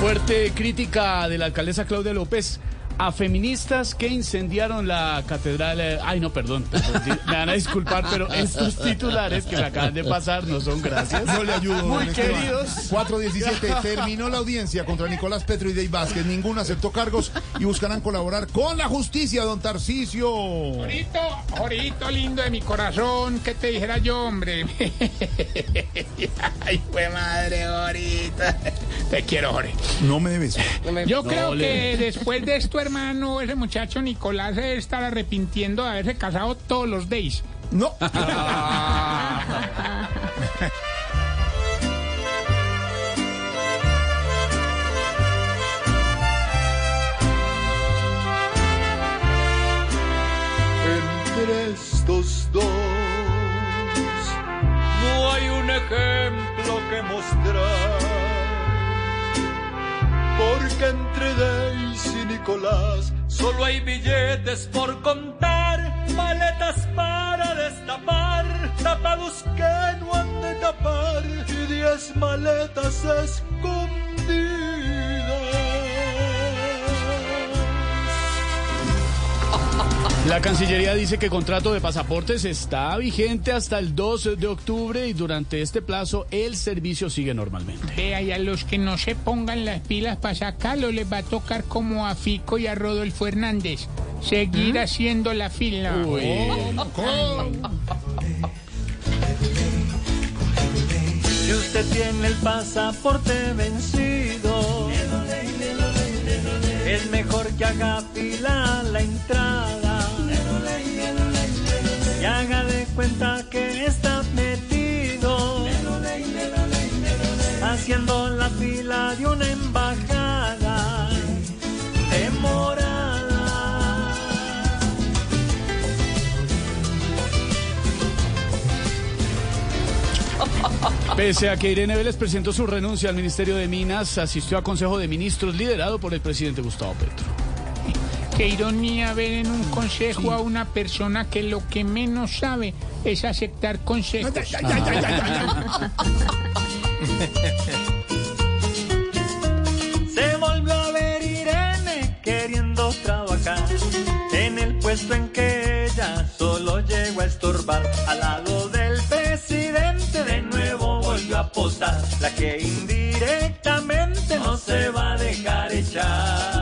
Fuerte crítica de la alcaldesa Claudia López a feministas que incendiaron la catedral. eh, Ay, no, perdón, me van a disculpar, pero estos titulares que me acaban de pasar no son gracias. No le ayudo, Muy queridos. 417. Terminó la audiencia contra Nicolás Petro y Dave Vázquez. Ninguno aceptó cargos y buscarán colaborar con la justicia, don Tarcisio. Jorito, Jorito lindo de mi corazón, ¿qué te dijera yo, hombre? Ay, fue madre, Jorito. Te quiero, Jorge. No me debes. Yo creo le- que después de esto, hermano, ese muchacho Nicolás se debe estar arrepintiendo de haberse casado todos los days. No. entre estos dos. No hay un ejemplo que mostrar, Solo hay billetes por contar, maletas para destapar, tapados que no han de tapar, y diez maletas escondidas. La Cancillería dice que el contrato de pasaportes está vigente hasta el 2 de octubre y durante este plazo el servicio sigue normalmente. Vea, y a los que no se pongan las pilas para sacarlo les va a tocar como a Fico y a Rodolfo Hernández. Seguir haciendo la fila. Si usted tiene el pasaporte vencido, es mejor que haga fila la haciendo la fila de una embajada demorada. Pese a que Irene Vélez presentó su renuncia al Ministerio de Minas, asistió a Consejo de Ministros liderado por el presidente Gustavo Petro. Qué ironía ver en un consejo a una persona que lo que menos sabe es aceptar consejos. trabajar en el puesto en que ella solo llegó a estorbar. Al lado del presidente de nuevo volvió a apostar. la que indirectamente no se va a dejar echar.